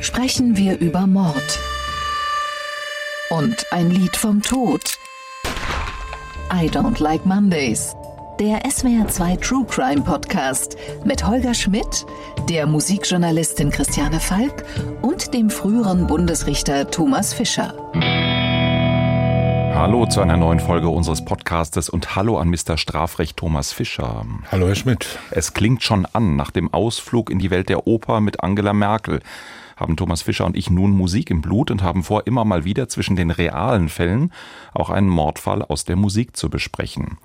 sprechen wir über Mord. Und ein Lied vom Tod. I Don't Like Mondays. Der SWR2 True Crime Podcast mit Holger Schmidt, der Musikjournalistin Christiane Falk und dem früheren Bundesrichter Thomas Fischer. Hallo zu einer neuen Folge unseres Podcastes und hallo an Mr. Strafrecht Thomas Fischer. Hallo Herr Schmidt. Es klingt schon an nach dem Ausflug in die Welt der Oper mit Angela Merkel haben Thomas Fischer und ich nun Musik im Blut und haben vor, immer mal wieder zwischen den realen Fällen auch einen Mordfall aus der Musik zu besprechen.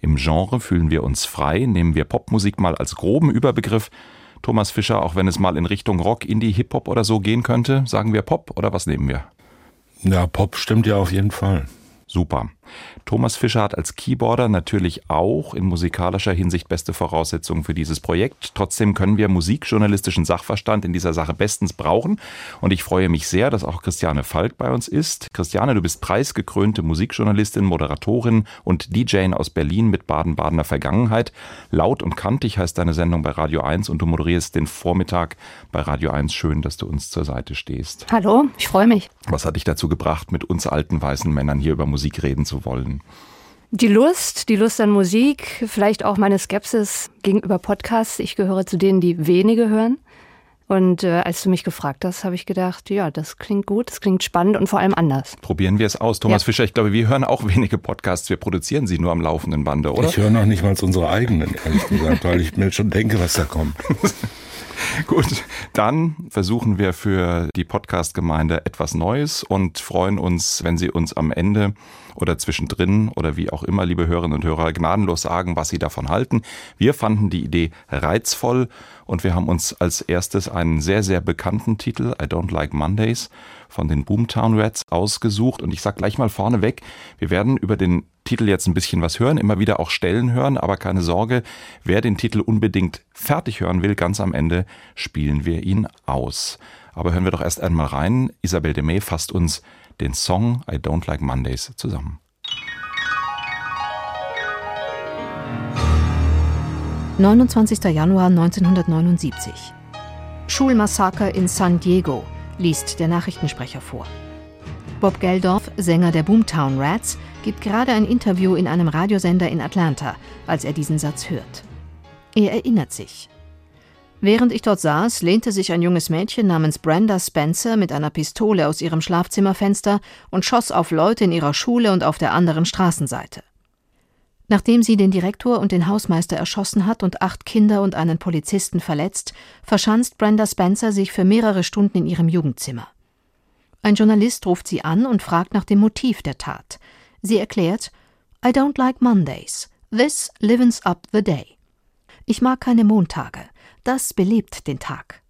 Im Genre fühlen wir uns frei, nehmen wir Popmusik mal als groben Überbegriff. Thomas Fischer, auch wenn es mal in Richtung Rock, Indie, Hip-Hop oder so gehen könnte, sagen wir Pop oder was nehmen wir? Ja, Pop stimmt ja auf jeden Fall. Super. Thomas Fischer hat als Keyboarder natürlich auch in musikalischer Hinsicht beste Voraussetzungen für dieses Projekt. Trotzdem können wir musikjournalistischen Sachverstand in dieser Sache bestens brauchen. Und ich freue mich sehr, dass auch Christiane Falk bei uns ist. Christiane, du bist preisgekrönte Musikjournalistin, Moderatorin und DJ aus Berlin mit Baden-Badener Vergangenheit. Laut und kantig heißt deine Sendung bei Radio 1 und du moderierst den Vormittag bei Radio 1. Schön, dass du uns zur Seite stehst. Hallo, ich freue mich. Was hat dich dazu gebracht, mit uns alten weißen Männern hier über Musik reden zu wollen? Die Lust, die Lust an Musik, vielleicht auch meine Skepsis gegenüber Podcasts. Ich gehöre zu denen, die wenige hören. Und äh, als du mich gefragt hast, habe ich gedacht, ja, das klingt gut, das klingt spannend und vor allem anders. Probieren wir es aus. Thomas ja. Fischer, ich glaube, wir hören auch wenige Podcasts. Wir produzieren sie nur am laufenden Bande, oder? Ich höre noch nicht mal unsere eigenen, ehrlich gesagt, weil ich mir schon denke, was da kommt. Gut, dann versuchen wir für die Podcast-Gemeinde etwas Neues und freuen uns, wenn Sie uns am Ende oder zwischendrin oder wie auch immer, liebe Hörerinnen und Hörer, gnadenlos sagen, was Sie davon halten. Wir fanden die Idee reizvoll und wir haben uns als erstes einen sehr, sehr bekannten Titel, I Don't Like Mondays, von den Boomtown Rats ausgesucht. Und ich sag gleich mal vorneweg, wir werden über den Titel jetzt ein bisschen was hören, immer wieder auch Stellen hören, aber keine Sorge, wer den Titel unbedingt fertig hören will, ganz am Ende spielen wir ihn aus. Aber hören wir doch erst einmal rein. Isabel de May fasst uns den Song I Don't Like Mondays zusammen. »29. Januar 1979. Schulmassaker in San Diego«, liest der Nachrichtensprecher vor. Bob Geldorf, Sänger der Boomtown Rats, gibt gerade ein Interview in einem Radiosender in Atlanta, als er diesen Satz hört. Er erinnert sich. Während ich dort saß, lehnte sich ein junges Mädchen namens Brenda Spencer mit einer Pistole aus ihrem Schlafzimmerfenster und schoss auf Leute in ihrer Schule und auf der anderen Straßenseite. Nachdem sie den Direktor und den Hausmeister erschossen hat und acht Kinder und einen Polizisten verletzt, verschanzt Brenda Spencer sich für mehrere Stunden in ihrem Jugendzimmer. Ein Journalist ruft sie an und fragt nach dem Motiv der Tat. Sie erklärt, I don't like Mondays. This livens up the day. Ich mag keine Montage. Das belebt den Tag.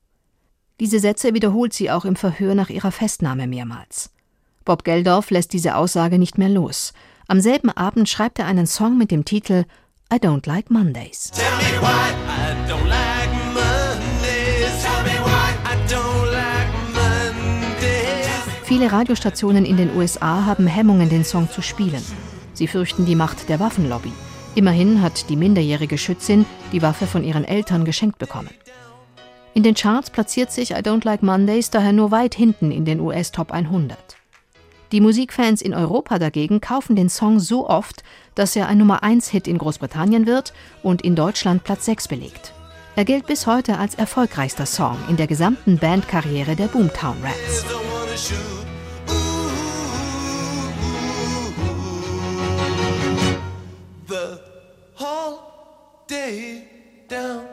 Diese Sätze wiederholt sie auch im Verhör nach ihrer Festnahme mehrmals. Bob Geldorf lässt diese Aussage nicht mehr los. Am selben Abend schreibt er einen Song mit dem Titel I Don't Like Mondays. Viele Radiostationen in den USA haben Hemmungen, den Song zu spielen. Sie fürchten die Macht der Waffenlobby. Immerhin hat die minderjährige Schützin die Waffe von ihren Eltern geschenkt bekommen. In den Charts platziert sich I Don't Like Mondays daher nur weit hinten in den US Top 100. Die Musikfans in Europa dagegen kaufen den Song so oft, dass er ein Nummer 1 Hit in Großbritannien wird und in Deutschland Platz 6 belegt. Er gilt bis heute als erfolgreichster Song in der gesamten Bandkarriere der Boomtown Rats. day down.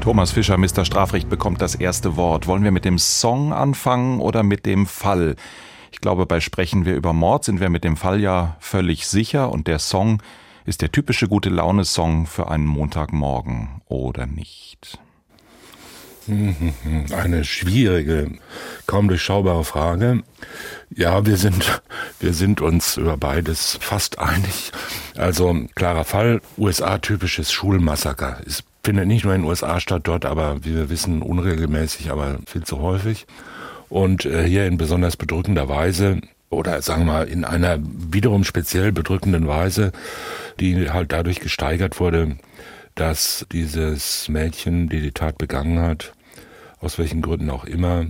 Thomas Fischer, Mr. Strafrecht, bekommt das erste Wort. Wollen wir mit dem Song anfangen oder mit dem Fall? Ich glaube, bei Sprechen wir über Mord sind wir mit dem Fall ja völlig sicher und der Song ist der typische gute Laune-Song für einen Montagmorgen, oder nicht? Eine schwierige, kaum durchschaubare Frage. Ja, wir sind, wir sind uns über beides fast einig. Also, klarer Fall, USA-typisches Schulmassaker. Es findet nicht nur in den USA statt, dort aber, wie wir wissen, unregelmäßig, aber viel zu häufig. Und äh, hier in besonders bedrückender Weise oder sagen wir mal in einer wiederum speziell bedrückenden Weise, die halt dadurch gesteigert wurde, dass dieses Mädchen, die die Tat begangen hat, aus welchen Gründen auch immer,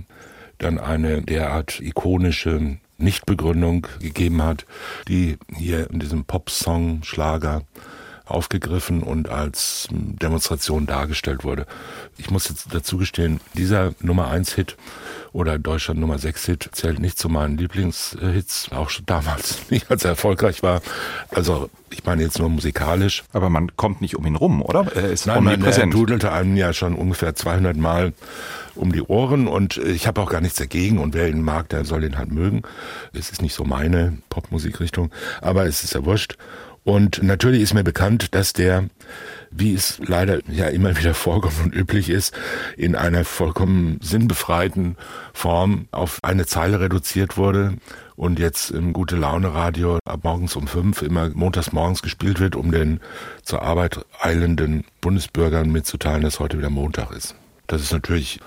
dann eine derart ikonische Nichtbegründung gegeben hat, die hier in diesem Popsong Schlager aufgegriffen und als Demonstration dargestellt wurde. Ich muss jetzt dazu gestehen, dieser Nummer 1 Hit oder Deutschland Nummer 6 Hit zählt nicht zu meinen Lieblingshits, auch schon damals nicht, als er erfolgreich war. Also ich meine jetzt nur musikalisch. Aber man kommt nicht um ihn rum, oder? Er ist Nein, omnipräsent. Er dudelte einem ja schon ungefähr 200 Mal um die Ohren und ich habe auch gar nichts dagegen und wer ihn mag, der soll ihn halt mögen. Es ist nicht so meine Popmusikrichtung, aber es ist ja wurscht. Und natürlich ist mir bekannt, dass der, wie es leider ja immer wieder vorkommt und üblich ist, in einer vollkommen sinnbefreiten Form auf eine Zeile reduziert wurde und jetzt im Gute Laune Radio ab morgens um fünf immer montags morgens gespielt wird, um den zur Arbeit eilenden Bundesbürgern mitzuteilen, dass heute wieder Montag ist. Das ist natürlich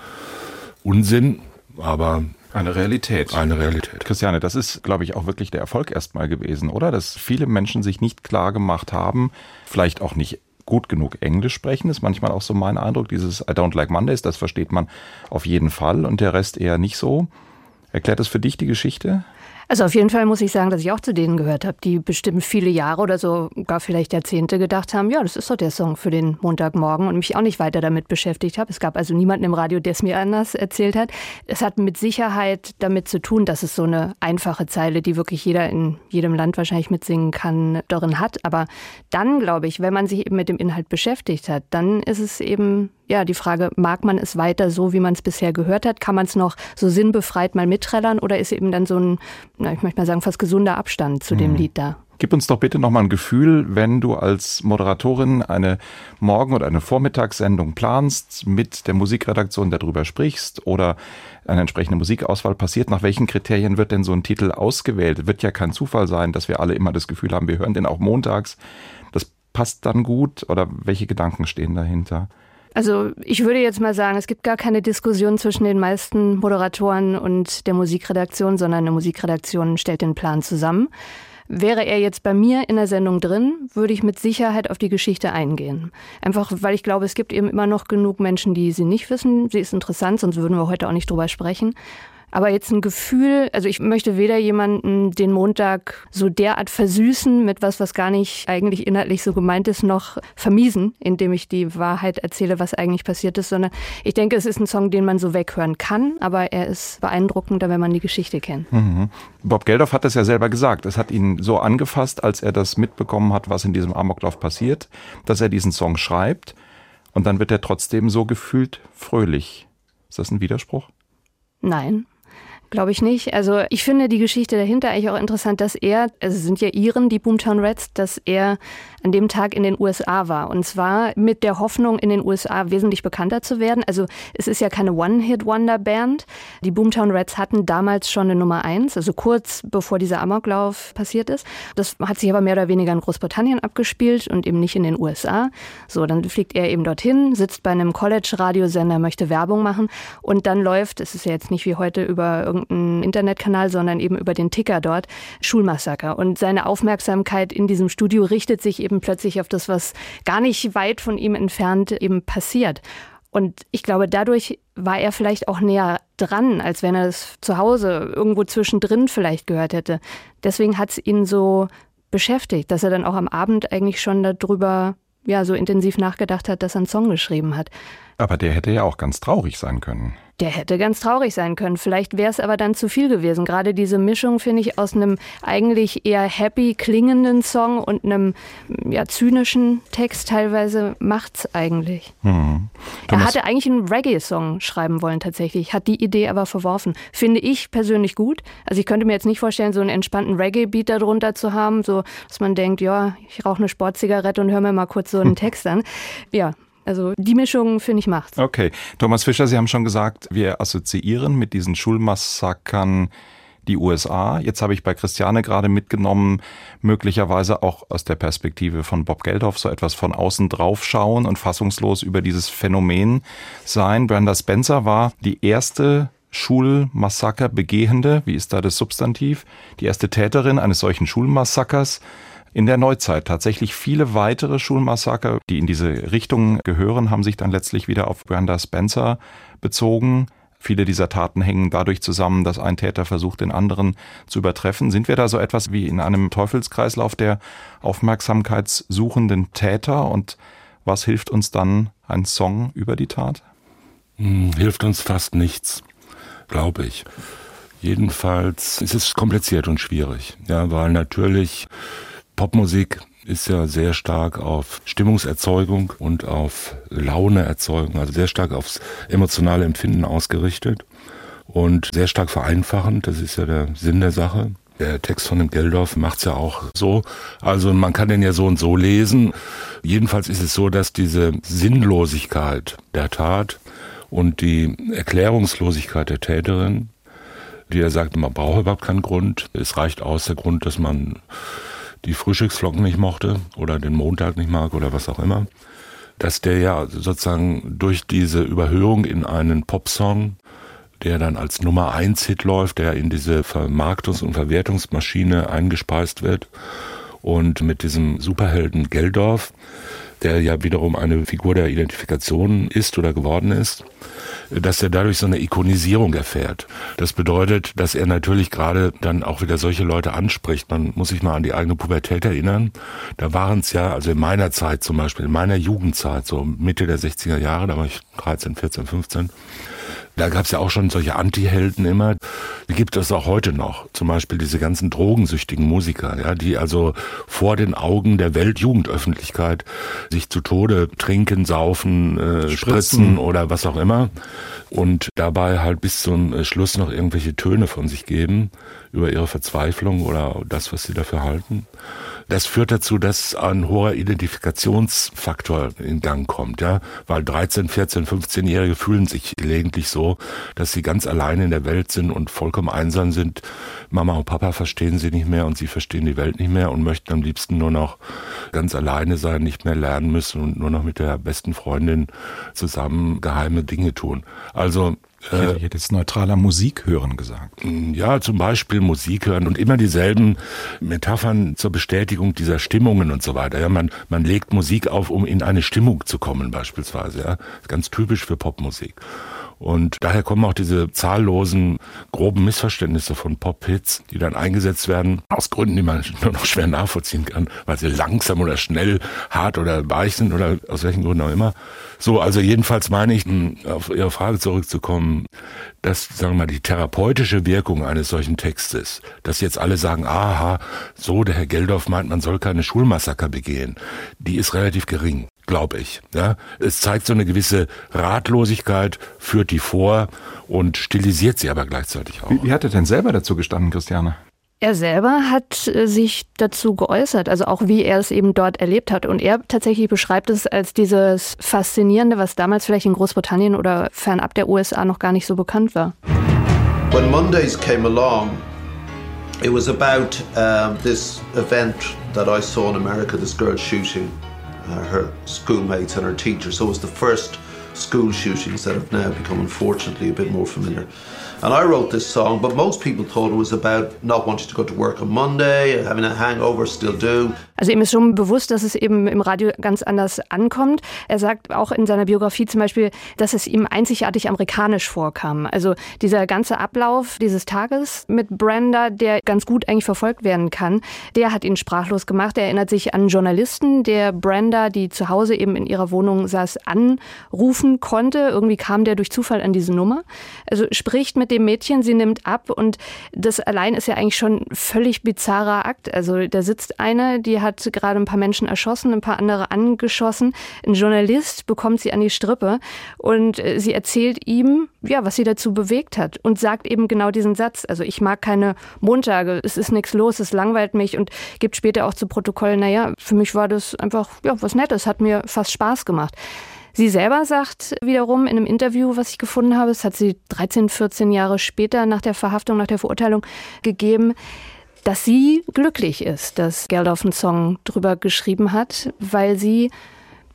Unsinn, aber eine Realität. Eine Realität. Christiane, das ist, glaube ich, auch wirklich der Erfolg erstmal gewesen, oder? Dass viele Menschen sich nicht klar gemacht haben, vielleicht auch nicht gut genug Englisch sprechen, ist manchmal auch so mein Eindruck. Dieses I don't like Mondays, das versteht man auf jeden Fall und der Rest eher nicht so. Erklärt das für dich die Geschichte? Also auf jeden Fall muss ich sagen, dass ich auch zu denen gehört habe, die bestimmt viele Jahre oder so, gar vielleicht Jahrzehnte gedacht haben, ja, das ist doch der Song für den Montagmorgen und mich auch nicht weiter damit beschäftigt habe. Es gab also niemanden im Radio, der es mir anders erzählt hat. Es hat mit Sicherheit damit zu tun, dass es so eine einfache Zeile, die wirklich jeder in jedem Land wahrscheinlich mitsingen kann, darin hat. Aber dann, glaube ich, wenn man sich eben mit dem Inhalt beschäftigt hat, dann ist es eben ja, die Frage, mag man es weiter so, wie man es bisher gehört hat? Kann man es noch so sinnbefreit mal mitträllern oder ist eben dann so ein, na, ich möchte mal sagen, fast gesunder Abstand zu mhm. dem Lied da? Gib uns doch bitte nochmal ein Gefühl, wenn du als Moderatorin eine Morgen- oder eine Vormittagssendung planst, mit der Musikredaktion darüber sprichst oder eine entsprechende Musikauswahl passiert. Nach welchen Kriterien wird denn so ein Titel ausgewählt? Wird ja kein Zufall sein, dass wir alle immer das Gefühl haben, wir hören den auch montags. Das passt dann gut oder welche Gedanken stehen dahinter? Also ich würde jetzt mal sagen, es gibt gar keine Diskussion zwischen den meisten Moderatoren und der Musikredaktion, sondern eine Musikredaktion stellt den Plan zusammen. Wäre er jetzt bei mir in der Sendung drin, würde ich mit Sicherheit auf die Geschichte eingehen. Einfach weil ich glaube, es gibt eben immer noch genug Menschen, die sie nicht wissen. Sie ist interessant, sonst würden wir heute auch nicht drüber sprechen. Aber jetzt ein Gefühl, also ich möchte weder jemanden den Montag so derart versüßen mit was, was gar nicht eigentlich inhaltlich so gemeint ist, noch vermiesen, indem ich die Wahrheit erzähle, was eigentlich passiert ist, sondern ich denke, es ist ein Song, den man so weghören kann, aber er ist beeindruckender, wenn man die Geschichte kennt. Mhm. Bob Geldof hat das ja selber gesagt. Es hat ihn so angefasst, als er das mitbekommen hat, was in diesem Amoklauf passiert, dass er diesen Song schreibt und dann wird er trotzdem so gefühlt fröhlich. Ist das ein Widerspruch? Nein, Glaube ich nicht. Also ich finde die Geschichte dahinter eigentlich auch interessant, dass er, also es sind ja Iren, die Boomtown Reds, dass er an dem Tag in den USA war. Und zwar mit der Hoffnung, in den USA wesentlich bekannter zu werden. Also es ist ja keine One-Hit-Wonder-Band. Die Boomtown Reds hatten damals schon eine Nummer eins, also kurz bevor dieser Amoklauf passiert ist. Das hat sich aber mehr oder weniger in Großbritannien abgespielt und eben nicht in den USA. So, dann fliegt er eben dorthin, sitzt bei einem College-Radiosender, möchte Werbung machen und dann läuft, es ist ja jetzt nicht wie heute über irgendeinen Internetkanal, sondern eben über den Ticker dort, Schulmassaker. Und seine Aufmerksamkeit in diesem Studio richtet sich eben plötzlich auf das, was gar nicht weit von ihm entfernt eben passiert. Und ich glaube, dadurch war er vielleicht auch näher dran, als wenn er es zu Hause irgendwo zwischendrin vielleicht gehört hätte. Deswegen hat es ihn so beschäftigt, dass er dann auch am Abend eigentlich schon darüber ja so intensiv nachgedacht hat, dass er einen Song geschrieben hat. Aber der hätte ja auch ganz traurig sein können. Der hätte ganz traurig sein können. Vielleicht wäre es aber dann zu viel gewesen. Gerade diese Mischung, finde ich, aus einem eigentlich eher happy klingenden Song und einem ja, zynischen Text teilweise macht's eigentlich. Hm. Er hatte eigentlich einen Reggae-Song schreiben wollen tatsächlich, hat die Idee aber verworfen. Finde ich persönlich gut. Also ich könnte mir jetzt nicht vorstellen, so einen entspannten Reggae-Beat darunter zu haben, so dass man denkt, ja, ich rauche eine Sportzigarette und höre mir mal kurz so einen Text an. Ja, also die Mischung, finde ich, macht's. Okay. Thomas Fischer, Sie haben schon gesagt, wir assoziieren mit diesen Schulmassakern die USA. Jetzt habe ich bei Christiane gerade mitgenommen, möglicherweise auch aus der Perspektive von Bob Geldof so etwas von außen drauf schauen und fassungslos über dieses Phänomen sein. Brenda Spencer war die erste Schulmassaker Begehende, wie ist da das Substantiv, die erste Täterin eines solchen Schulmassakers in der Neuzeit. Tatsächlich viele weitere Schulmassaker, die in diese Richtung gehören, haben sich dann letztlich wieder auf Brenda Spencer bezogen. Viele dieser Taten hängen dadurch zusammen, dass ein Täter versucht, den anderen zu übertreffen. Sind wir da so etwas wie in einem Teufelskreislauf der aufmerksamkeitssuchenden Täter? Und was hilft uns dann ein Song über die Tat? Hm, hilft uns fast nichts, glaube ich. Jedenfalls ist es kompliziert und schwierig, ja, weil natürlich Popmusik ist ja sehr stark auf Stimmungserzeugung und auf Launeerzeugung, also sehr stark aufs emotionale Empfinden ausgerichtet und sehr stark vereinfachend. Das ist ja der Sinn der Sache. Der Text von dem Geldorf macht's ja auch so. Also man kann den ja so und so lesen. Jedenfalls ist es so, dass diese Sinnlosigkeit der Tat und die Erklärungslosigkeit der Täterin, die er sagt, man braucht überhaupt keinen Grund. Es reicht aus der Grund, dass man die Frühstücksflocken nicht mochte oder den Montag nicht mag oder was auch immer, dass der ja sozusagen durch diese Überhöhung in einen Popsong, der dann als Nummer eins Hit läuft, der in diese Vermarktungs- und Verwertungsmaschine eingespeist wird und mit diesem Superhelden Geldorf, der ja wiederum eine Figur der Identifikation ist oder geworden ist, dass er dadurch so eine Ikonisierung erfährt. Das bedeutet, dass er natürlich gerade dann auch wieder solche Leute anspricht. Man muss sich mal an die eigene Pubertät erinnern. Da waren es ja, also in meiner Zeit zum Beispiel, in meiner Jugendzeit, so Mitte der 60er Jahre, da war ich 13, 14, 15, da gab es ja auch schon solche Anti-Helden immer. Die gibt es auch heute noch. Zum Beispiel diese ganzen drogensüchtigen Musiker, ja, die also vor den Augen der Weltjugendöffentlichkeit sich zu Tode trinken, saufen, äh, spritzen. spritzen oder was auch immer und dabei halt bis zum Schluss noch irgendwelche Töne von sich geben über ihre Verzweiflung oder das, was sie dafür halten. Das führt dazu, dass ein hoher Identifikationsfaktor in Gang kommt, ja, weil 13, 14, 15-Jährige fühlen sich gelegentlich so, dass sie ganz allein in der Welt sind und vollkommen einsam sind. Mama und Papa verstehen sie nicht mehr und sie verstehen die Welt nicht mehr und möchten am liebsten nur noch ganz alleine sein, nicht mehr lernen müssen und nur noch mit der besten Freundin zusammen geheime Dinge tun. Also ich hätte jetzt neutraler Musik hören gesagt. Ja, zum Beispiel Musik hören und immer dieselben Metaphern zur Bestätigung dieser Stimmungen und so weiter. Ja, man, man legt Musik auf, um in eine Stimmung zu kommen beispielsweise. Ja, ganz typisch für Popmusik. Und daher kommen auch diese zahllosen groben Missverständnisse von Pop-Hits, die dann eingesetzt werden, aus Gründen, die man nur noch schwer nachvollziehen kann, weil sie langsam oder schnell, hart oder weich sind oder aus welchen Gründen auch immer. So, also jedenfalls meine ich, auf Ihre Frage zurückzukommen, dass, sagen wir mal, die therapeutische Wirkung eines solchen Textes, dass jetzt alle sagen, aha, so, der Herr Geldorf meint, man soll keine Schulmassaker begehen, die ist relativ gering glaube ich. Ja, es zeigt so eine gewisse Ratlosigkeit, führt die vor und stilisiert sie aber gleichzeitig auch. Wie, wie hat er denn selber dazu gestanden, Christiane? Er selber hat äh, sich dazu geäußert, also auch wie er es eben dort erlebt hat. Und er tatsächlich beschreibt es als dieses Faszinierende, was damals vielleicht in Großbritannien oder fernab der USA noch gar nicht so bekannt war. When Mondays came along, it was about uh, this event that I saw in America, this girl shooting her schoolmates and her teachers. So it was the first school shootings that have now become unfortunately a bit more familiar. And I wrote this song, but most people thought it was about not wanting to go to work on Monday, having a hangover, still do. Also ihm ist schon bewusst, dass es eben im Radio ganz anders ankommt. Er sagt auch in seiner Biografie zum Beispiel, dass es ihm einzigartig amerikanisch vorkam. Also dieser ganze Ablauf dieses Tages mit Brenda, der ganz gut eigentlich verfolgt werden kann, der hat ihn sprachlos gemacht. Er erinnert sich an einen Journalisten, der Brenda, die zu Hause eben in ihrer Wohnung saß, anrufen konnte. Irgendwie kam der durch Zufall an diese Nummer. Also spricht mit dem Mädchen, sie nimmt ab und das allein ist ja eigentlich schon ein völlig bizarrer Akt. Also da sitzt eine, die hat gerade ein paar Menschen erschossen, ein paar andere angeschossen. Ein Journalist bekommt sie an die Strippe und äh, sie erzählt ihm, ja, was sie dazu bewegt hat und sagt eben genau diesen Satz. Also ich mag keine Montage, es ist nichts los, es langweilt mich und gibt später auch zu Protokoll, naja, für mich war das einfach, ja, was Nettes, hat mir fast Spaß gemacht. Sie selber sagt wiederum in einem Interview, was ich gefunden habe, das hat sie 13, 14 Jahre später nach der Verhaftung, nach der Verurteilung gegeben, dass sie glücklich ist, dass Geldof einen Song drüber geschrieben hat, weil sie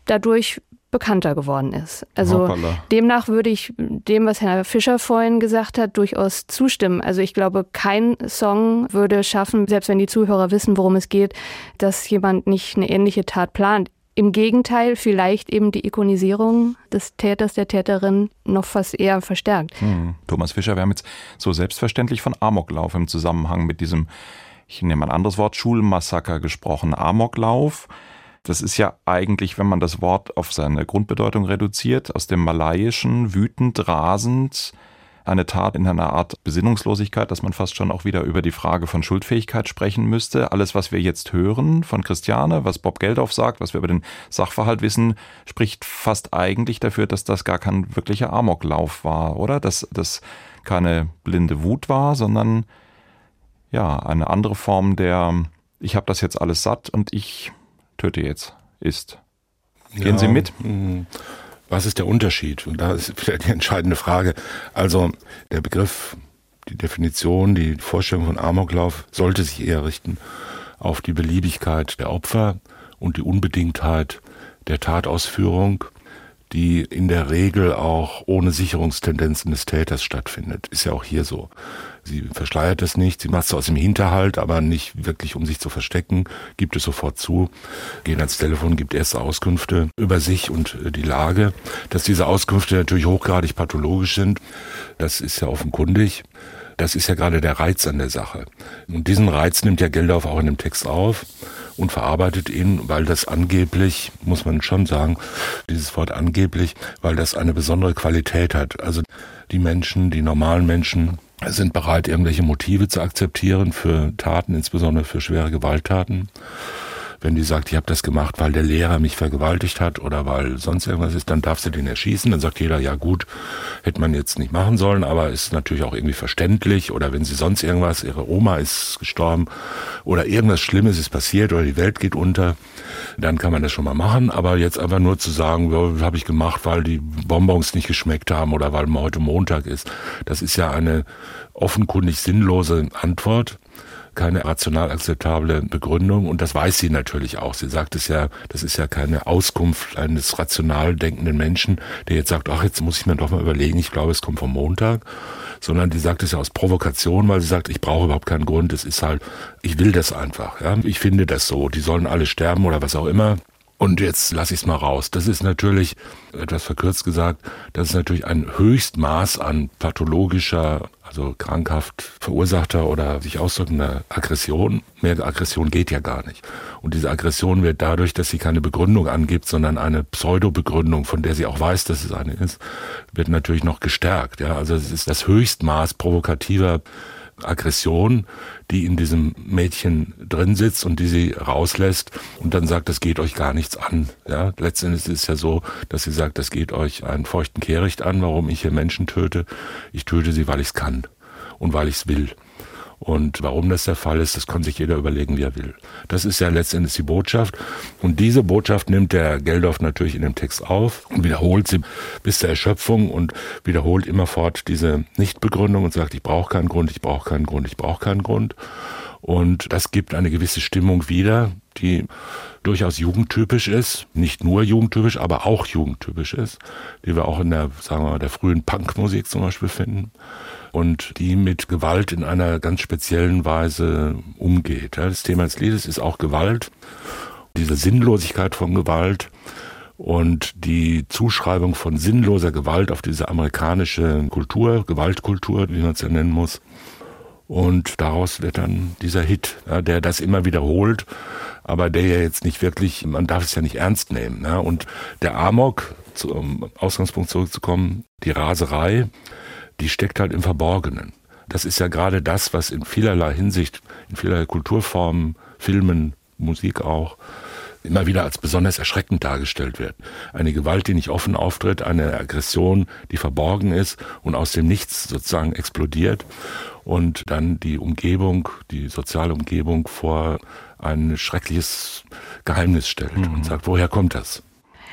dadurch bekannter geworden ist. Also Hoppala. demnach würde ich dem, was Herr Fischer vorhin gesagt hat, durchaus zustimmen. Also ich glaube, kein Song würde schaffen, selbst wenn die Zuhörer wissen, worum es geht, dass jemand nicht eine ähnliche Tat plant. Im Gegenteil, vielleicht eben die Ikonisierung des Täters, der Täterin noch fast eher verstärkt. Hm. Thomas Fischer, wir haben jetzt so selbstverständlich von Amoklauf im Zusammenhang mit diesem, ich nehme ein anderes Wort, Schulmassaker gesprochen. Amoklauf das ist ja eigentlich, wenn man das Wort auf seine Grundbedeutung reduziert, aus dem Malaiischen wütend, rasend, eine Tat in einer Art Besinnungslosigkeit, dass man fast schon auch wieder über die Frage von Schuldfähigkeit sprechen müsste. Alles, was wir jetzt hören von Christiane, was Bob Geldof sagt, was wir über den Sachverhalt wissen, spricht fast eigentlich dafür, dass das gar kein wirklicher Amoklauf war, oder? Dass das keine blinde Wut war, sondern ja, eine andere Form der ich habe das jetzt alles satt und ich töte jetzt ist. Gehen ja, Sie mit? Hm. Was ist der Unterschied? Und da ist vielleicht die entscheidende Frage. Also der Begriff, die Definition, die Vorstellung von Amoklauf sollte sich eher richten auf die Beliebigkeit der Opfer und die Unbedingtheit der Tatausführung die in der Regel auch ohne Sicherungstendenzen des Täters stattfindet. Ist ja auch hier so. Sie verschleiert es nicht, sie macht es aus dem Hinterhalt, aber nicht wirklich, um sich zu verstecken, gibt es sofort zu, geht ans Telefon, gibt erste Auskünfte über sich und äh, die Lage. Dass diese Auskünfte natürlich hochgradig pathologisch sind, das ist ja offenkundig. Das ist ja gerade der Reiz an der Sache. Und diesen Reiz nimmt ja Geldorf auch in dem Text auf und verarbeitet ihn, weil das angeblich, muss man schon sagen, dieses Wort angeblich, weil das eine besondere Qualität hat. Also die Menschen, die normalen Menschen sind bereit, irgendwelche Motive zu akzeptieren für Taten, insbesondere für schwere Gewalttaten wenn die sagt, ich habe das gemacht, weil der Lehrer mich vergewaltigt hat oder weil sonst irgendwas ist, dann darf sie den erschießen. Dann sagt jeder, ja gut, hätte man jetzt nicht machen sollen, aber ist natürlich auch irgendwie verständlich. Oder wenn sie sonst irgendwas, ihre Oma ist gestorben oder irgendwas Schlimmes ist passiert oder die Welt geht unter, dann kann man das schon mal machen. Aber jetzt einfach nur zu sagen, ja, habe ich gemacht, weil die Bonbons nicht geschmeckt haben oder weil heute Montag ist, das ist ja eine offenkundig sinnlose Antwort keine rational akzeptable Begründung. Und das weiß sie natürlich auch. Sie sagt es ja, das ist ja keine Auskunft eines rational denkenden Menschen, der jetzt sagt, ach, jetzt muss ich mir doch mal überlegen, ich glaube, es kommt vom Montag, sondern die sagt es ja aus Provokation, weil sie sagt, ich brauche überhaupt keinen Grund, es ist halt, ich will das einfach, ja, ich finde das so, die sollen alle sterben oder was auch immer. Und jetzt lasse ich es mal raus. Das ist natürlich, etwas verkürzt gesagt, das ist natürlich ein Höchstmaß an pathologischer, also krankhaft verursachter oder sich ausdrückender Aggression. Mehr Aggression geht ja gar nicht. Und diese Aggression wird dadurch, dass sie keine Begründung angibt, sondern eine Pseudo-Begründung, von der sie auch weiß, dass es eine ist, wird natürlich noch gestärkt. Ja, also es ist das Höchstmaß provokativer Aggression, die in diesem Mädchen drin sitzt und die sie rauslässt und dann sagt, das geht euch gar nichts an. Ja, letztendlich ist es ja so, dass sie sagt, das geht euch einen feuchten Kehricht an, warum ich hier Menschen töte. Ich töte sie, weil ich es kann und weil ich es will. Und warum das der Fall ist, das kann sich jeder überlegen, wie er will. Das ist ja letztendlich die Botschaft. Und diese Botschaft nimmt der Geldorf natürlich in dem Text auf und wiederholt sie bis zur Erschöpfung und wiederholt immerfort diese Nichtbegründung und sagt, ich brauche keinen Grund, ich brauche keinen Grund, ich brauche keinen Grund. Und das gibt eine gewisse Stimmung wieder, die durchaus jugendtypisch ist, nicht nur jugendtypisch, aber auch jugendtypisch ist, die wir auch in der, sagen wir mal, der frühen Punkmusik zum Beispiel finden und die mit Gewalt in einer ganz speziellen Weise umgeht. Das Thema des Liedes ist auch Gewalt, diese Sinnlosigkeit von Gewalt und die Zuschreibung von sinnloser Gewalt auf diese amerikanische Kultur, Gewaltkultur, wie man es ja nennen muss. Und daraus wird dann dieser Hit, der das immer wiederholt, aber der ja jetzt nicht wirklich, man darf es ja nicht ernst nehmen. Und der Amok, zum Ausgangspunkt zurückzukommen, die Raserei, die steckt halt im Verborgenen. Das ist ja gerade das, was in vielerlei Hinsicht, in vielerlei Kulturformen, Filmen, Musik auch, immer wieder als besonders erschreckend dargestellt wird. Eine Gewalt, die nicht offen auftritt, eine Aggression, die verborgen ist und aus dem Nichts sozusagen explodiert und dann die Umgebung, die soziale Umgebung vor ein schreckliches Geheimnis stellt mhm. und sagt, woher kommt das?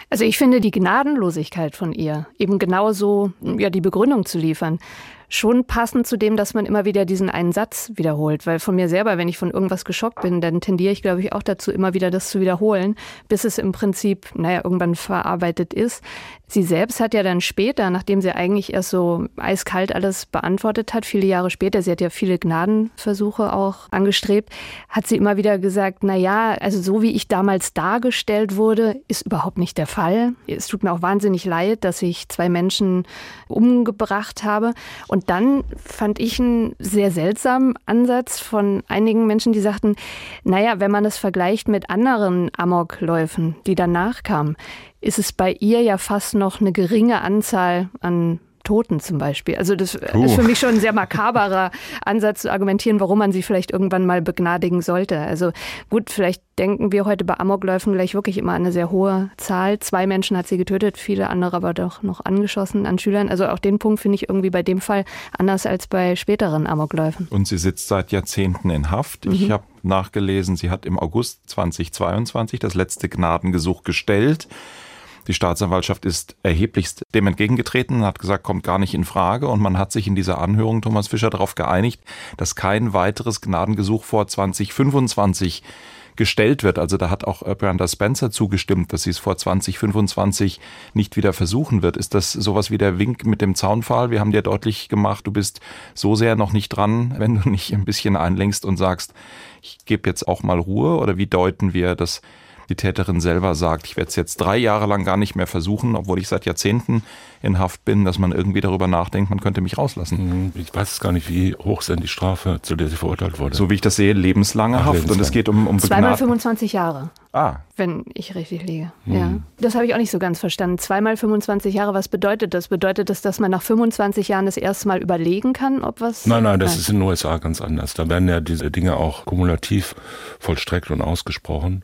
Also ich finde die Gnadenlosigkeit von ihr, eben genauso ja die Begründung zu liefern, schon passend zu dem, dass man immer wieder diesen einen Satz wiederholt. Weil von mir selber, wenn ich von irgendwas geschockt bin, dann tendiere ich, glaube ich, auch dazu, immer wieder das zu wiederholen, bis es im Prinzip, naja, irgendwann verarbeitet ist. Sie selbst hat ja dann später, nachdem sie eigentlich erst so eiskalt alles beantwortet hat, viele Jahre später, sie hat ja viele Gnadenversuche auch angestrebt, hat sie immer wieder gesagt, na ja, also so wie ich damals dargestellt wurde, ist überhaupt nicht der Fall. Es tut mir auch wahnsinnig leid, dass ich zwei Menschen umgebracht habe. Und dann fand ich einen sehr seltsamen Ansatz von einigen Menschen, die sagten, naja, wenn man es vergleicht mit anderen Amokläufen, die danach kamen, ist es bei ihr ja fast noch eine geringe Anzahl an Toten zum Beispiel. Also das uh. ist für mich schon ein sehr makaberer Ansatz zu argumentieren, warum man sie vielleicht irgendwann mal begnadigen sollte. Also gut, vielleicht denken wir heute bei Amokläufen gleich wirklich immer an eine sehr hohe Zahl. Zwei Menschen hat sie getötet, viele andere aber doch noch angeschossen an Schülern. Also auch den Punkt finde ich irgendwie bei dem Fall anders als bei späteren Amokläufen. Und sie sitzt seit Jahrzehnten in Haft. Ich mhm. habe nachgelesen, sie hat im August 2022 das letzte Gnadengesuch gestellt. Die Staatsanwaltschaft ist erheblichst dem entgegengetreten und hat gesagt, kommt gar nicht in Frage. Und man hat sich in dieser Anhörung, Thomas Fischer, darauf geeinigt, dass kein weiteres Gnadengesuch vor 2025 gestellt wird. Also da hat auch Brenda Spencer zugestimmt, dass sie es vor 2025 nicht wieder versuchen wird. Ist das sowas wie der Wink mit dem Zaunpfahl? Wir haben dir deutlich gemacht, du bist so sehr noch nicht dran, wenn du nicht ein bisschen einlenkst und sagst, ich gebe jetzt auch mal Ruhe? Oder wie deuten wir das die Täterin selber sagt, ich werde es jetzt drei Jahre lang gar nicht mehr versuchen, obwohl ich seit Jahrzehnten in Haft bin, dass man irgendwie darüber nachdenkt, man könnte mich rauslassen. Hm, ich weiß gar nicht, wie hoch sind die Strafe, zu der sie verurteilt wurde. So wie ich das sehe, lebenslange Ach, Haft. Lebenslang. Und es geht um, um Zweimal 25 Jahre. Ah. Wenn ich richtig liege. Hm. Ja. Das habe ich auch nicht so ganz verstanden. Zweimal 25 Jahre, was bedeutet das? Bedeutet das, dass man nach 25 Jahren das erste Mal überlegen kann, ob was. Nein, nein, das nein. ist in den USA ganz anders. Da werden ja diese Dinge auch kumulativ vollstreckt und ausgesprochen.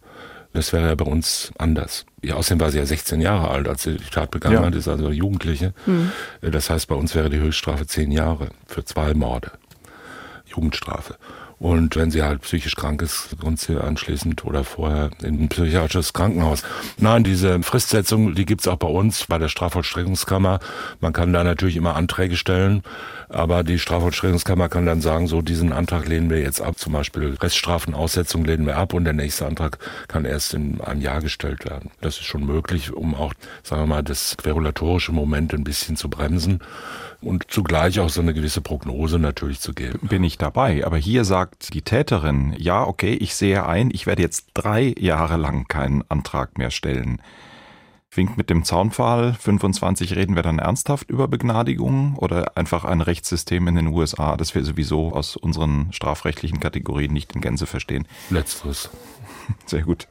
Das wäre ja bei uns anders. Ja, außerdem war sie ja 16 Jahre alt, als sie die Tat begangen ja. hat, ist also Jugendliche. Mhm. Das heißt, bei uns wäre die Höchststrafe 10 Jahre für zwei Morde. Jugendstrafe. Und wenn sie halt psychisch krank ist, kommt sie anschließend oder vorher in ein psychiatrisches Krankenhaus. Nein, diese Fristsetzung, die gibt's auch bei uns, bei der Strafvollstreckungskammer. Man kann da natürlich immer Anträge stellen, aber die Strafvollstreckungskammer kann dann sagen, so diesen Antrag lehnen wir jetzt ab, zum Beispiel Reststrafenaussetzung lehnen wir ab und der nächste Antrag kann erst in einem Jahr gestellt werden. Das ist schon möglich, um auch, sagen wir mal, das querulatorische Moment ein bisschen zu bremsen und zugleich auch so eine gewisse Prognose natürlich zu geben. Bin ich dabei. Aber hier sagt die Täterin, ja, okay, ich sehe ein, ich werde jetzt drei Jahre lang keinen Antrag mehr stellen. Winkt mit dem Zaunpfahl 25 reden wir dann ernsthaft über Begnadigungen oder einfach ein Rechtssystem in den USA, das wir sowieso aus unseren strafrechtlichen Kategorien nicht in Gänze verstehen. Letzteres. Sehr gut.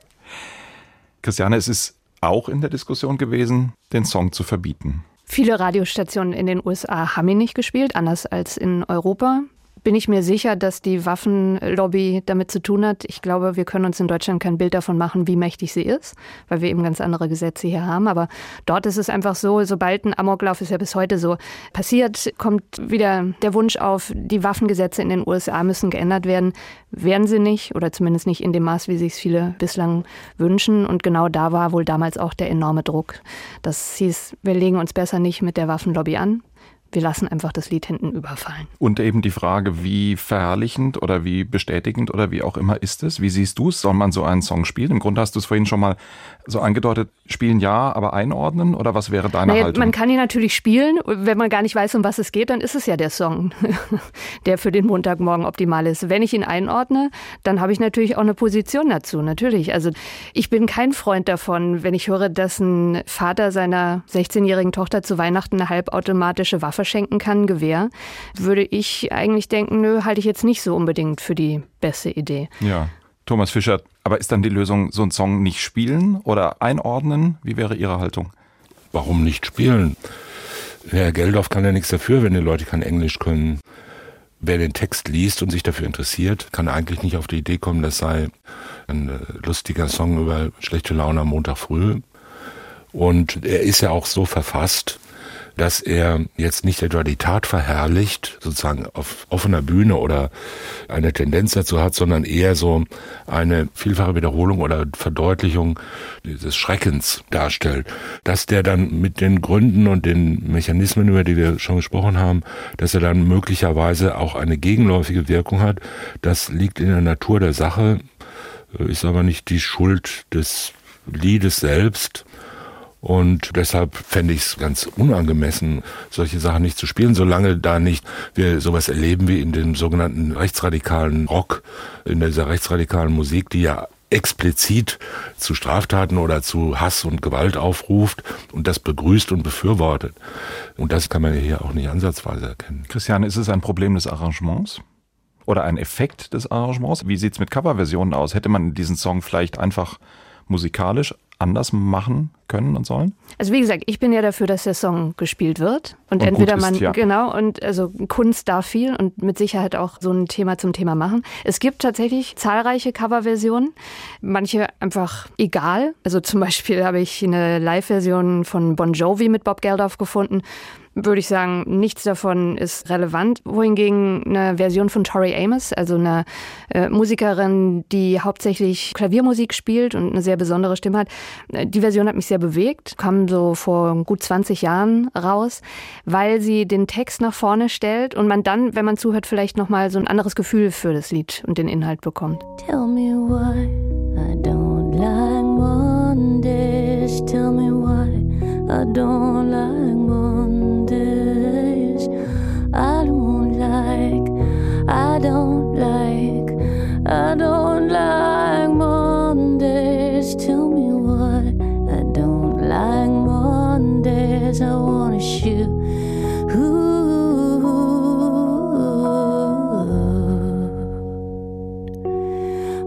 Christiane, es ist auch in der Diskussion gewesen, den Song zu verbieten. Viele Radiostationen in den USA haben ihn nicht gespielt, anders als in Europa bin ich mir sicher, dass die Waffenlobby damit zu tun hat. Ich glaube, wir können uns in Deutschland kein Bild davon machen, wie mächtig sie ist, weil wir eben ganz andere Gesetze hier haben. Aber dort ist es einfach so, sobald ein Amoklauf ist ja bis heute so passiert, kommt wieder der Wunsch auf, die Waffengesetze in den USA müssen geändert werden. Werden sie nicht oder zumindest nicht in dem Maß, wie sich es viele bislang wünschen. Und genau da war wohl damals auch der enorme Druck. Das hieß, wir legen uns besser nicht mit der Waffenlobby an wir lassen einfach das Lied hinten überfallen. Und eben die Frage, wie verherrlichend oder wie bestätigend oder wie auch immer ist es? Wie siehst du es? Soll man so einen Song spielen? Im Grunde hast du es vorhin schon mal so angedeutet, spielen ja, aber einordnen? Oder was wäre deine naja, Haltung? Man kann ihn natürlich spielen. Wenn man gar nicht weiß, um was es geht, dann ist es ja der Song, der für den Montagmorgen optimal ist. Wenn ich ihn einordne, dann habe ich natürlich auch eine Position dazu. Natürlich. Also ich bin kein Freund davon, wenn ich höre, dass ein Vater seiner 16-jährigen Tochter zu Weihnachten eine halbautomatische Waffe verschenken kann, Gewehr, würde ich eigentlich denken, nö, halte ich jetzt nicht so unbedingt für die beste Idee. Ja. Thomas Fischer, aber ist dann die Lösung, so einen Song nicht spielen oder einordnen? Wie wäre Ihre Haltung? Warum nicht spielen? Herr Geldorf kann ja nichts dafür, wenn die Leute kein Englisch können. Wer den Text liest und sich dafür interessiert, kann eigentlich nicht auf die Idee kommen, das sei ein äh, lustiger Song über schlechte Laune am Montag früh. Und er ist ja auch so verfasst, dass er jetzt nicht etwa die Tat verherrlicht, sozusagen auf offener Bühne oder eine Tendenz dazu hat, sondern eher so eine vielfache Wiederholung oder Verdeutlichung dieses Schreckens darstellt. Dass der dann mit den Gründen und den Mechanismen, über die wir schon gesprochen haben, dass er dann möglicherweise auch eine gegenläufige Wirkung hat, das liegt in der Natur der Sache, ist aber nicht die Schuld des Liedes selbst. Und deshalb fände ich es ganz unangemessen, solche Sachen nicht zu spielen, solange da nicht wir sowas erleben wie in dem sogenannten rechtsradikalen Rock, in dieser rechtsradikalen Musik, die ja explizit zu Straftaten oder zu Hass und Gewalt aufruft und das begrüßt und befürwortet. Und das kann man hier auch nicht ansatzweise erkennen. Christiane, ist es ein Problem des Arrangements? Oder ein Effekt des Arrangements? Wie sieht's mit Coverversionen aus? Hätte man diesen Song vielleicht einfach musikalisch anders machen können und sollen? Also wie gesagt, ich bin ja dafür, dass der Song gespielt wird und, und entweder man ist, ja. genau und also Kunst darf viel und mit Sicherheit auch so ein Thema zum Thema machen. Es gibt tatsächlich zahlreiche Coverversionen, manche einfach egal. Also zum Beispiel habe ich eine Live-Version von Bon Jovi mit Bob Geldof gefunden würde ich sagen, nichts davon ist relevant. Wohingegen eine Version von Tori Amos, also eine äh, Musikerin, die hauptsächlich Klaviermusik spielt und eine sehr besondere Stimme hat, äh, die Version hat mich sehr bewegt, kam so vor gut 20 Jahren raus, weil sie den Text nach vorne stellt und man dann, wenn man zuhört, vielleicht nochmal so ein anderes Gefühl für das Lied und den Inhalt bekommt. Tell me why I don't like Mondays. Tell me why I don't like. I don't like, I don't like, I don't like Mondays. Tell me why I don't like Mondays. I wanna shoot.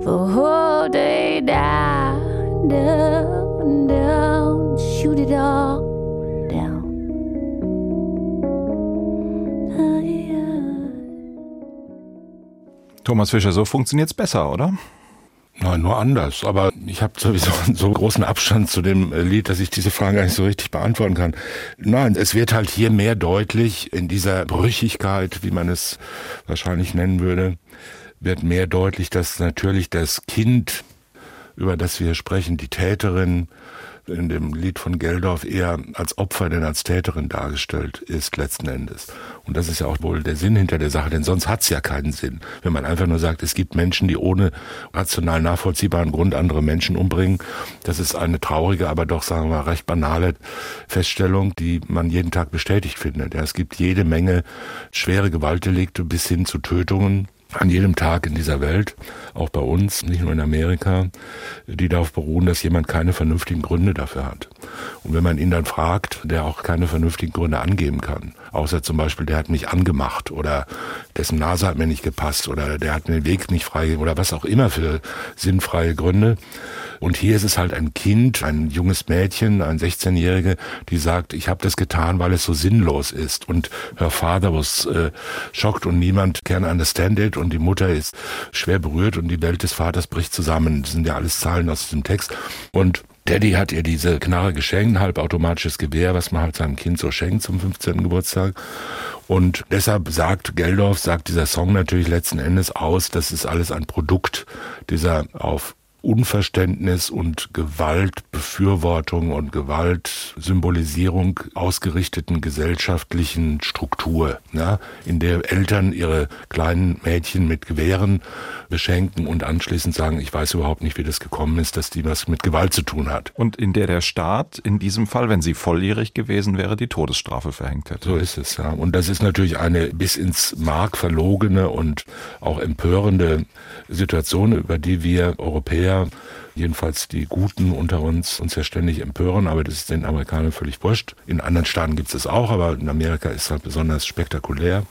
For whole day down, down, Thomas Fischer, so funktioniert es besser, oder? Nein, nur anders. Aber ich habe sowieso einen so großen Abstand zu dem äh, Lied, dass ich diese Frage gar nicht so richtig beantworten kann. Nein, es wird halt hier mehr deutlich in dieser Brüchigkeit, wie man es wahrscheinlich nennen würde, wird mehr deutlich, dass natürlich das Kind, über das wir sprechen, die Täterin, in dem Lied von Geldorf eher als Opfer denn als Täterin dargestellt ist letzten Endes. Und das ist ja auch wohl der Sinn hinter der Sache, denn sonst hat's ja keinen Sinn. Wenn man einfach nur sagt, es gibt Menschen, die ohne rational nachvollziehbaren Grund andere Menschen umbringen, das ist eine traurige, aber doch, sagen wir mal, recht banale Feststellung, die man jeden Tag bestätigt findet. Ja, es gibt jede Menge schwere Gewaltdelikte bis hin zu Tötungen, an jedem Tag in dieser Welt, auch bei uns, nicht nur in Amerika, die darauf beruhen, dass jemand keine vernünftigen Gründe dafür hat. Und wenn man ihn dann fragt, der auch keine vernünftigen Gründe angeben kann, außer zum Beispiel, der hat mich angemacht oder dessen Nase hat mir nicht gepasst oder der hat mir den Weg nicht freigegeben oder was auch immer für sinnfreie Gründe. Und hier ist es halt ein Kind, ein junges Mädchen, ein 16-Jährige, die sagt, ich habe das getan, weil es so sinnlos ist. Und her father was äh, shocked und niemand can understand it und die Mutter ist schwer berührt und die Welt des Vaters bricht zusammen. Das sind ja alles Zahlen aus diesem Text. Und Daddy hat ihr diese Knarre geschenkt, halbautomatisches Gewehr, was man halt seinem Kind so schenkt zum 15. Geburtstag. Und deshalb sagt Geldorf, sagt dieser Song natürlich letzten Endes aus, das ist alles ein Produkt dieser auf Unverständnis und Gewaltbefürwortung und Gewaltsymbolisierung ausgerichteten gesellschaftlichen Struktur, ja, in der Eltern ihre kleinen Mädchen mit Gewehren beschenken und anschließend sagen, ich weiß überhaupt nicht, wie das gekommen ist, dass die was mit Gewalt zu tun hat. Und in der der Staat in diesem Fall, wenn sie volljährig gewesen wäre, die Todesstrafe verhängt hätte. So ist es, ja. Und das ist natürlich eine bis ins Mark verlogene und auch empörende Situation, über die wir Europäer jedenfalls die Guten unter uns uns ja ständig empören, aber das ist den Amerikanern völlig wurscht. In anderen Staaten gibt es es auch, aber in Amerika ist es halt besonders spektakulär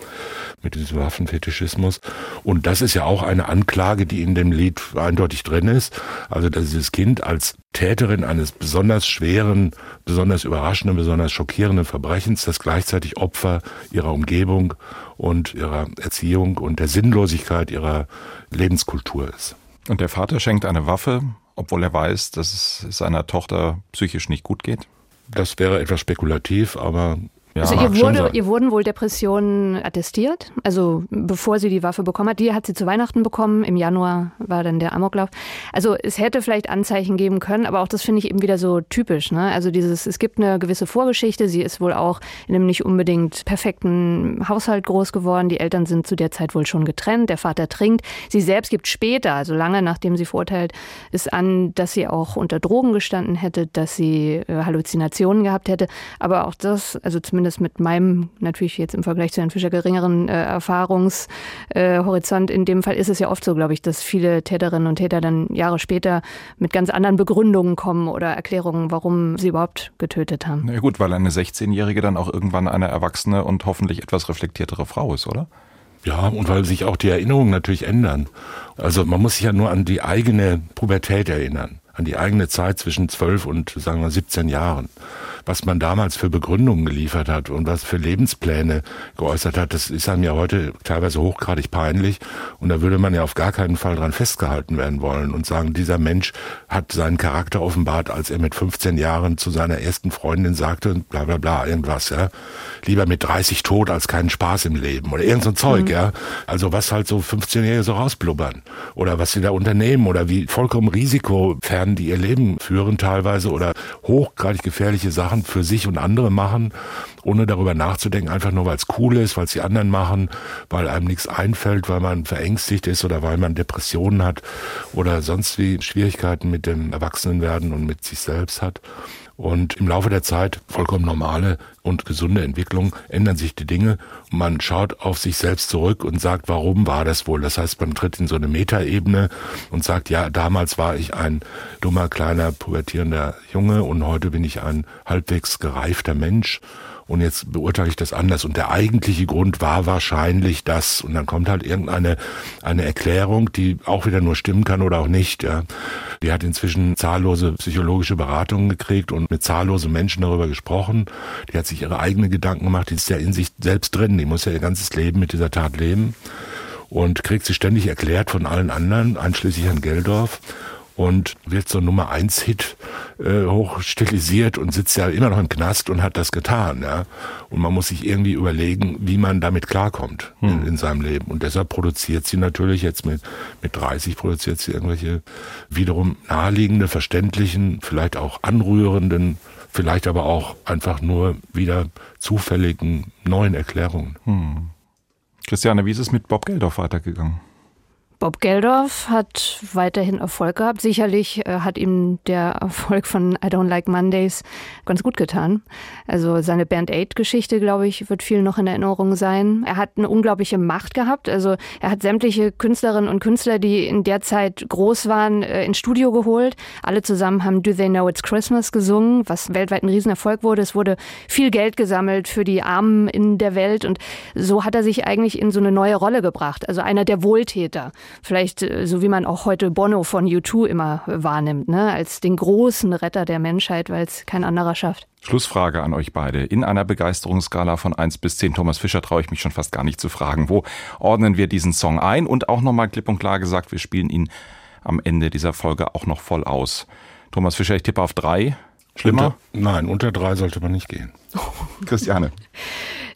mit diesem Waffenfetischismus. Und das ist ja auch eine Anklage, die in dem Lied eindeutig drin ist. Also, dass dieses Kind als Täterin eines besonders schweren, besonders überraschenden, besonders schockierenden Verbrechens, das gleichzeitig Opfer ihrer Umgebung und ihrer Erziehung und der Sinnlosigkeit ihrer Lebenskultur ist. Und der Vater schenkt eine Waffe, obwohl er weiß, dass es seiner Tochter psychisch nicht gut geht? Das wäre etwas spekulativ, aber Ja, also ihr, wurde, ihr wurden wohl Depressionen attestiert, also bevor sie die Waffe bekommen hat. Die hat sie zu Weihnachten bekommen, im Januar war dann der Amoklauf. Also es hätte vielleicht Anzeichen geben können, aber auch das finde ich eben wieder so typisch. Ne? Also dieses, es gibt eine gewisse Vorgeschichte, sie ist wohl auch in einem nicht unbedingt perfekten Haushalt groß geworden. Die Eltern sind zu der Zeit wohl schon getrennt, der Vater trinkt. Sie selbst gibt später, also lange nachdem sie verurteilt ist, an, dass sie auch unter Drogen gestanden hätte, dass sie äh, Halluzinationen gehabt hätte. Aber auch das, also zumindest mit meinem natürlich jetzt im Vergleich zu Herrn Fischer geringeren äh, Erfahrungshorizont, in dem Fall ist es ja oft so, glaube ich, dass viele Täterinnen und Täter dann Jahre später mit ganz anderen Begründungen kommen oder Erklärungen, warum sie überhaupt getötet haben. Na gut, weil eine 16-Jährige dann auch irgendwann eine erwachsene und hoffentlich etwas reflektiertere Frau ist, oder? Ja, und weil sich auch die Erinnerungen natürlich ändern. Also man muss sich ja nur an die eigene Pubertät erinnern, an die eigene Zeit zwischen 12 und sagen wir 17 Jahren. Was man damals für Begründungen geliefert hat und was für Lebenspläne geäußert hat, das ist einem ja heute teilweise hochgradig peinlich. Und da würde man ja auf gar keinen Fall dran festgehalten werden wollen und sagen, dieser Mensch hat seinen Charakter offenbart, als er mit 15 Jahren zu seiner ersten Freundin sagte, bla bla bla, irgendwas, ja. Lieber mit 30 tot als keinen Spaß im Leben oder irgend so ein Zeug, ja. Also was halt so 15-Jährige so rausblubbern oder was sie da unternehmen oder wie vollkommen risikofern die ihr Leben führen teilweise oder hochgradig gefährliche Sachen für sich und andere machen, ohne darüber nachzudenken, einfach nur weil es cool ist, weil es die anderen machen, weil einem nichts einfällt, weil man verängstigt ist oder weil man Depressionen hat oder sonst wie Schwierigkeiten mit dem Erwachsenenwerden und mit sich selbst hat. Und im Laufe der Zeit, vollkommen normale und gesunde Entwicklung, ändern sich die Dinge. Man schaut auf sich selbst zurück und sagt, warum war das wohl? Das heißt, man tritt in so eine Metaebene und sagt, ja, damals war ich ein dummer, kleiner, pubertierender Junge und heute bin ich ein halbwegs gereifter Mensch und jetzt beurteile ich das anders. Und der eigentliche Grund war wahrscheinlich das. Und dann kommt halt irgendeine eine Erklärung, die auch wieder nur stimmen kann oder auch nicht. Ja. Die hat inzwischen zahllose psychologische Beratungen gekriegt und mit zahllosen Menschen darüber gesprochen. Die hat sich ihre eigenen Gedanken gemacht. Die ist ja in sich selbst drin. Die muss ja ihr ganzes Leben mit dieser Tat leben und kriegt sie ständig erklärt von allen anderen, einschließlich Herrn Geldorf und wird so Nummer eins Hit äh, hochstilisiert und sitzt ja immer noch im Knast und hat das getan, ja. Und man muss sich irgendwie überlegen, wie man damit klarkommt hm. in, in, seinem Leben. Und deshalb produziert sie natürlich jetzt mit mit 30 produziert sie irgendwelche wiederum naheliegende, verständlichen, vielleicht auch anrührenden, vielleicht aber auch einfach nur wieder zufälligen neuen Erklärungen. Hm. Christiane, wie ist es mit Bob Geldof weitergegangen? Bob Geldorf hat weiterhin Erfolg gehabt. Sicherlich äh, hat ihm der Erfolg von I Don't Like Mondays ganz gut getan. Also seine Band Aid Geschichte, glaube ich, wird viel noch in Erinnerung sein. Er hat eine unglaubliche Macht gehabt. Also er hat sämtliche Künstlerinnen und Künstler, die in der Zeit groß waren, äh, ins Studio geholt. Alle zusammen haben Do They Know It's Christmas gesungen, was weltweit ein Riesenerfolg wurde. Es wurde viel Geld gesammelt für die Armen in der Welt und so hat er sich eigentlich in so eine neue Rolle gebracht. Also einer der Wohltäter vielleicht äh, so wie man auch heute Bono von U2 immer wahrnimmt, ne? als den großen Retter der Menschheit, weil es kein anderer schafft. Schlussfrage an euch beide. In einer Begeisterungsskala von 1 bis 10, Thomas Fischer, traue ich mich schon fast gar nicht zu fragen. Wo ordnen wir diesen Song ein? Und auch nochmal klipp und klar gesagt, wir spielen ihn am Ende dieser Folge auch noch voll aus. Thomas Fischer, ich tippe auf drei. Schlimmer? Unter, nein, unter drei sollte man nicht gehen. Christiane.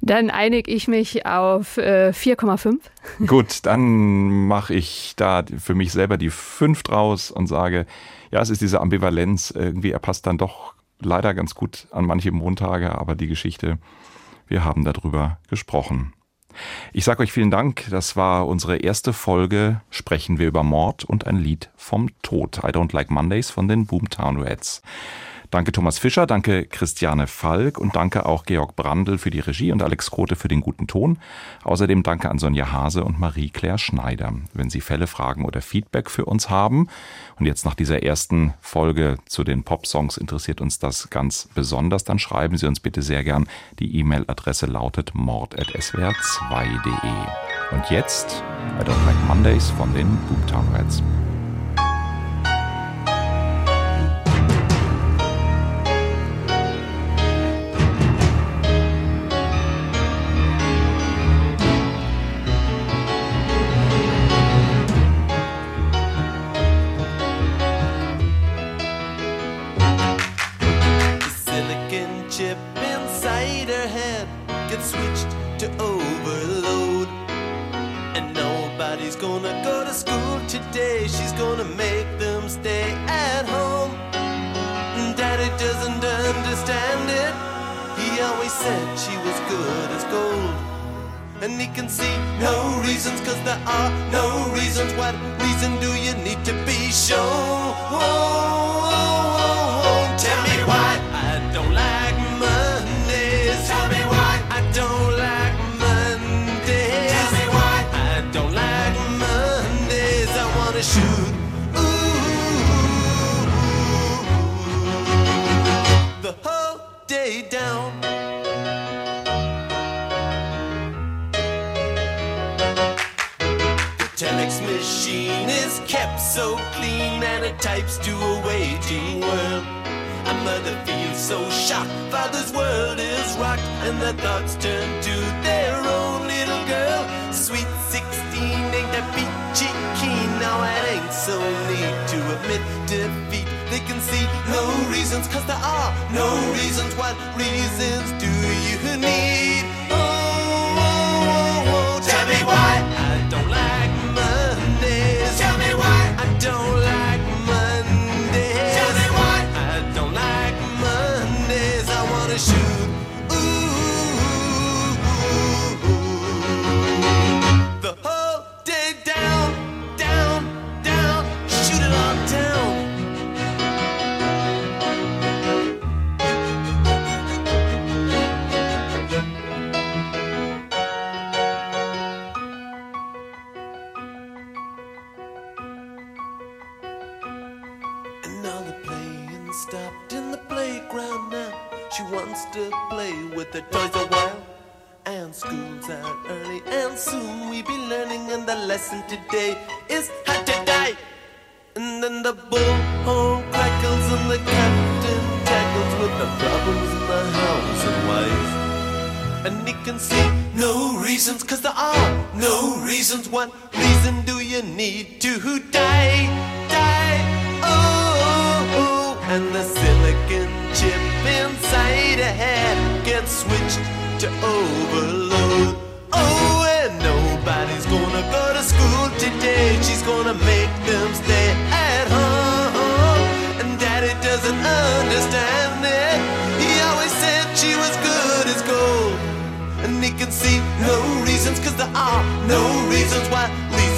Dann einige ich mich auf äh, 4,5. Gut, dann mache ich da für mich selber die 5 draus und sage, ja, es ist diese Ambivalenz. Irgendwie, er passt dann doch leider ganz gut an manche Montage, aber die Geschichte, wir haben darüber gesprochen. Ich sage euch vielen Dank. Das war unsere erste Folge. Sprechen wir über Mord und ein Lied vom Tod. I Don't Like Mondays von den Boomtown Rats. Danke Thomas Fischer, danke Christiane Falk und danke auch Georg Brandl für die Regie und Alex Grote für den guten Ton. Außerdem danke an Sonja Hase und Marie-Claire Schneider. Wenn Sie Fälle, Fragen oder Feedback für uns haben und jetzt nach dieser ersten Folge zu den Pop-Songs interessiert uns das ganz besonders, dann schreiben Sie uns bitte sehr gern. Die E-Mail-Adresse lautet mord.swr2.de. Und jetzt I Don't Like Mondays von den Boomtown Rats. There are no reasons. What reason do you need to be shown? Tell me why I don't like Mondays. Tell me why I don't like Mondays. Tell me why I don't like Mondays. I wanna shoot. Ooh, the whole day down. Clean and it types to a waiting world. A mother feels so shocked, father's world is rocked, and the thoughts turn to their own little girl. Sweet 16 ain't that peachy keen, now it ain't so neat to admit defeat. They can see no reasons, cause there are no reasons. What reasons do you need? Oh, oh, oh, oh. tell me why I don't like Mondays. Tell me why I don't reasons why Lisa